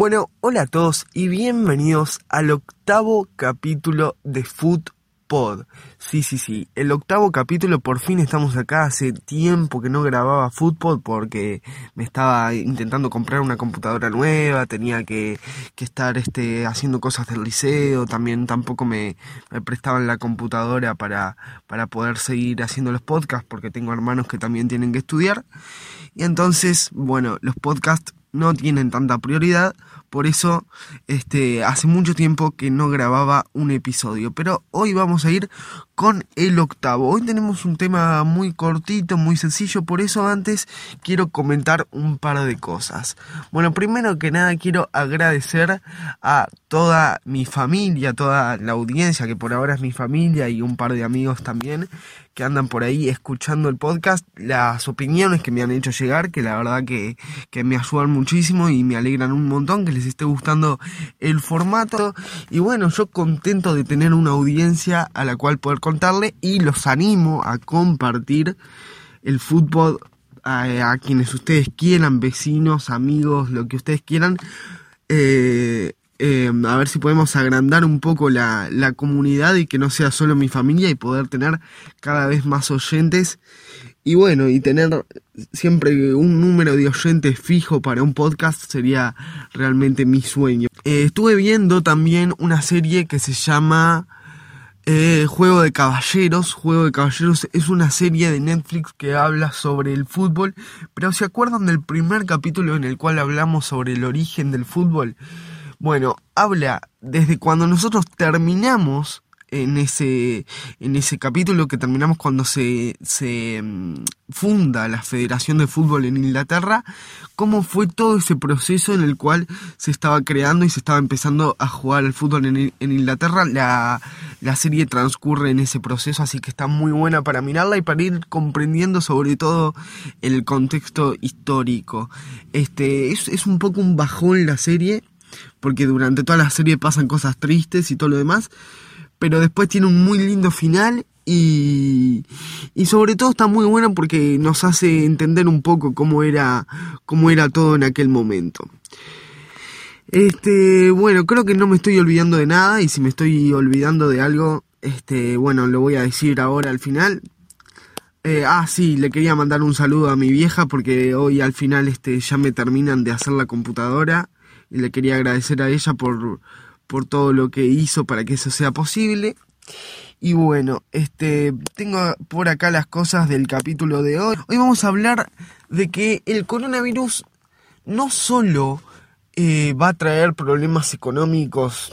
Bueno, hola a todos y bienvenidos al octavo capítulo de Food Pod. Sí, sí, sí, el octavo capítulo, por fin estamos acá. Hace tiempo que no grababa Football porque me estaba intentando comprar una computadora nueva, tenía que, que estar este, haciendo cosas del liceo, también tampoco me, me, prestaban la computadora para, para poder seguir haciendo los podcasts porque tengo hermanos que también tienen que estudiar. Y entonces, bueno, los podcasts no tienen tanta prioridad, por eso este hace mucho tiempo que no grababa un episodio, pero hoy vamos a ir con el octavo. Hoy tenemos un tema muy cortito, muy sencillo, por eso antes quiero comentar un par de cosas. Bueno, primero que nada quiero agradecer a toda mi familia, toda la audiencia que por ahora es mi familia y un par de amigos también que andan por ahí escuchando el podcast, las opiniones que me han hecho llegar, que la verdad que, que me ayudan muchísimo y me alegran un montón, que les esté gustando el formato. Y bueno, yo contento de tener una audiencia a la cual poder y los animo a compartir el fútbol a, a quienes ustedes quieran, vecinos, amigos, lo que ustedes quieran. Eh, eh, a ver si podemos agrandar un poco la, la, comunidad y que no sea solo mi familia y poder tener cada vez más oyentes y bueno, y tener siempre un número de oyentes fijo para un podcast sería realmente mi sueño. Eh, estuve viendo también una serie que se llama eh, Juego de Caballeros. Juego de Caballeros es una serie de Netflix que habla sobre el fútbol, pero ¿se acuerdan del primer capítulo en el cual hablamos sobre el origen del fútbol? Bueno, habla desde cuando nosotros terminamos en ese, en ese capítulo que terminamos cuando se, se funda la Federación de Fútbol en Inglaterra, cómo fue todo ese proceso en el cual se estaba creando y se estaba empezando a jugar el fútbol en, en Inglaterra. La, la serie transcurre en ese proceso, así que está muy buena para mirarla y para ir comprendiendo sobre todo el contexto histórico. Este, es, es un poco un bajón la serie porque durante toda la serie pasan cosas tristes y todo lo demás, pero después tiene un muy lindo final y, y sobre todo está muy buena porque nos hace entender un poco cómo era, cómo era todo en aquel momento. Este, bueno, creo que no me estoy olvidando de nada y si me estoy olvidando de algo, este, bueno, lo voy a decir ahora al final. Eh, ah, sí, le quería mandar un saludo a mi vieja porque hoy al final este, ya me terminan de hacer la computadora y le quería agradecer a ella por, por todo lo que hizo para que eso sea posible. Y bueno, este tengo por acá las cosas del capítulo de hoy. Hoy vamos a hablar de que el coronavirus no solo eh, va a traer problemas económicos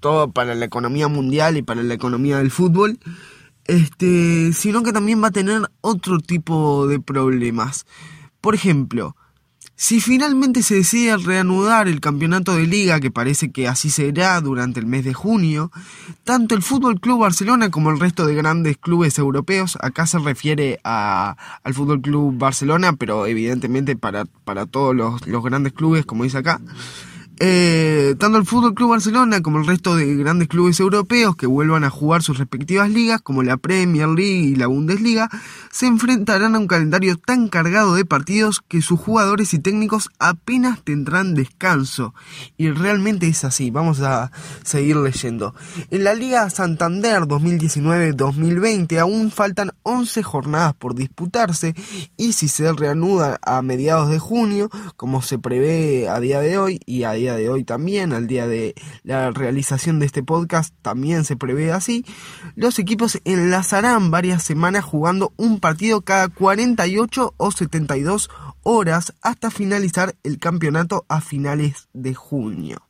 todo para la economía mundial y para la economía del fútbol, este, sino que también va a tener otro tipo de problemas. Por ejemplo, si finalmente se decide reanudar el campeonato de liga, que parece que así será durante el mes de junio, tanto el Fútbol Club Barcelona como el resto de grandes clubes europeos, acá se refiere a, al Fútbol Club Barcelona, pero evidentemente para, para todos los, los grandes clubes, como dice acá, eh, tanto el Fútbol Club Barcelona como el resto de grandes clubes europeos que vuelvan a jugar sus respectivas ligas, como la Premier League y la Bundesliga, se enfrentarán a un calendario tan cargado de partidos que sus jugadores y técnicos apenas tendrán descanso. Y realmente es así, vamos a seguir leyendo. En la Liga Santander 2019-2020 aún faltan 11 jornadas por disputarse y si se reanuda a mediados de junio, como se prevé a día de hoy y a día de hoy también, al día de la realización de este podcast también se prevé así, los equipos enlazarán varias semanas jugando un partido cada 48 o 72 horas hasta finalizar el campeonato a finales de junio.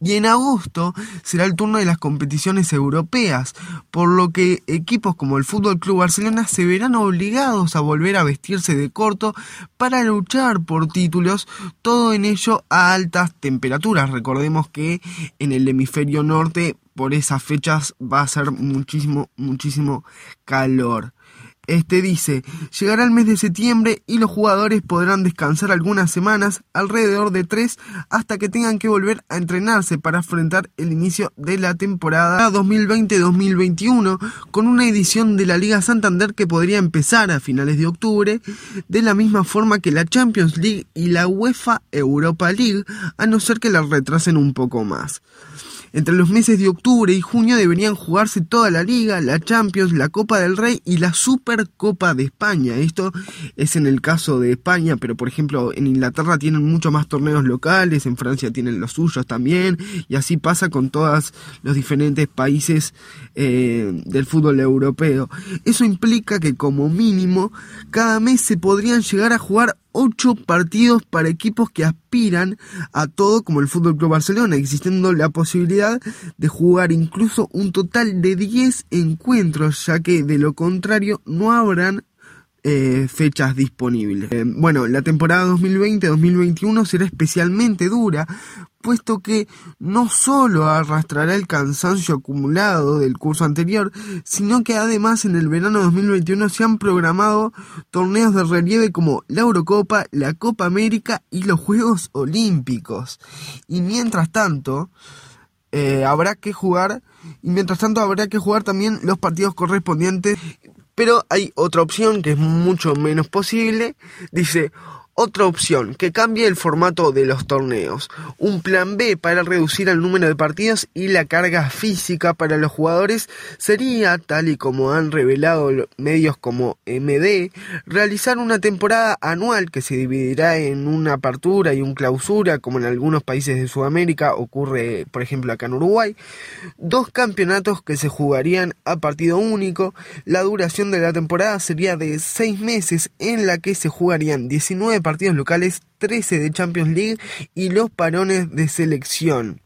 Y en agosto será el turno de las competiciones europeas, por lo que equipos como el Fútbol Club Barcelona se verán obligados a volver a vestirse de corto para luchar por títulos, todo en ello a altas temperaturas. Recordemos que en el hemisferio norte por esas fechas va a ser muchísimo, muchísimo calor. Este dice, llegará el mes de septiembre y los jugadores podrán descansar algunas semanas, alrededor de tres, hasta que tengan que volver a entrenarse para afrontar el inicio de la temporada 2020-2021, con una edición de la Liga Santander que podría empezar a finales de octubre, de la misma forma que la Champions League y la UEFA Europa League, a no ser que la retrasen un poco más. Entre los meses de octubre y junio deberían jugarse toda la liga, la Champions, la Copa del Rey y la Supercopa de España. Esto es en el caso de España, pero por ejemplo en Inglaterra tienen mucho más torneos locales, en Francia tienen los suyos también, y así pasa con todos los diferentes países eh, del fútbol europeo. Eso implica que como mínimo cada mes se podrían llegar a jugar ocho partidos para equipos que aspiran a todo como el Fútbol Club Barcelona, existiendo la posibilidad de jugar incluso un total de 10 encuentros, ya que de lo contrario no habrán eh, fechas disponibles. Eh, bueno, la temporada 2020-2021 será especialmente dura, puesto que no solo arrastrará el cansancio acumulado del curso anterior, sino que además en el verano 2021 se han programado torneos de relieve como la Eurocopa, la Copa América y los Juegos Olímpicos. Y mientras tanto, eh, habrá que jugar, y mientras tanto habrá que jugar también los partidos correspondientes pero hay otra opción que es mucho menos posible. Dice, otra opción, que cambie el formato de los torneos. Un plan B para reducir el número de partidos y la carga física para los jugadores sería, tal y como han revelado medios como MD, realizar una temporada anual que se dividirá en una apertura y un clausura, como en algunos países de Sudamérica ocurre, por ejemplo, acá en Uruguay. Dos campeonatos que se jugarían a partido único. La duración de la temporada sería de seis meses en la que se jugarían 19 partidos locales, 13 de Champions League y los parones de selección.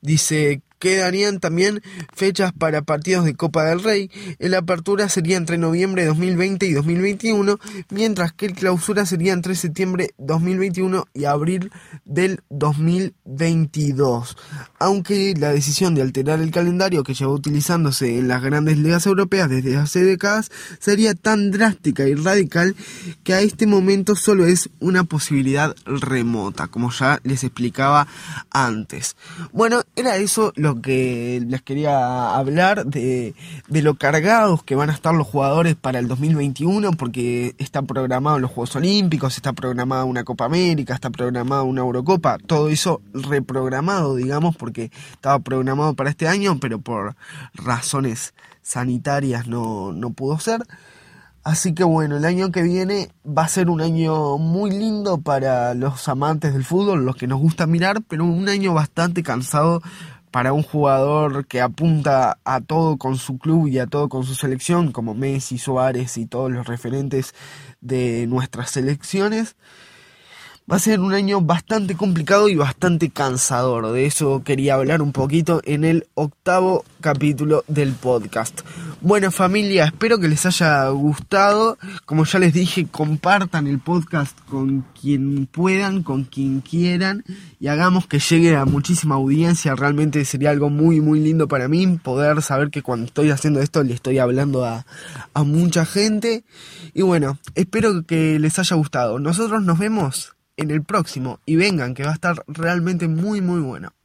Dice Quedarían también fechas para partidos de Copa del Rey. El apertura sería entre noviembre de 2020 y 2021, mientras que el clausura sería entre septiembre 2021 y abril del 2022. Aunque la decisión de alterar el calendario que lleva utilizándose en las grandes ligas europeas desde hace décadas sería tan drástica y radical que a este momento solo es una posibilidad remota, como ya les explicaba antes. Bueno, era eso lo que les quería hablar de, de, lo cargados que van a estar los jugadores para el 2021, porque está programado los Juegos Olímpicos, está programada una Copa América, está programada una Eurocopa, todo eso reprogramado, digamos, porque estaba programado para este año, pero por razones sanitarias no, no pudo ser. Así que bueno, el año que viene va a ser un año muy lindo para los amantes del fútbol, los que nos gusta mirar, pero un año bastante cansado para un jugador que apunta a todo con su club y a todo con su selección, como Messi, Suárez y todos los referentes de nuestras selecciones. Va a ser un año bastante complicado y bastante cansador. De eso quería hablar un poquito en el octavo capítulo del podcast. Bueno familia, espero que les haya gustado. Como ya les dije, compartan el podcast con quien puedan, con quien quieran y hagamos que llegue a muchísima audiencia. Realmente sería algo muy muy lindo para mí poder saber que cuando estoy haciendo esto le estoy hablando a, a mucha gente. Y bueno, espero que les haya gustado. Nosotros nos vemos en el próximo y vengan que va a estar realmente muy muy bueno.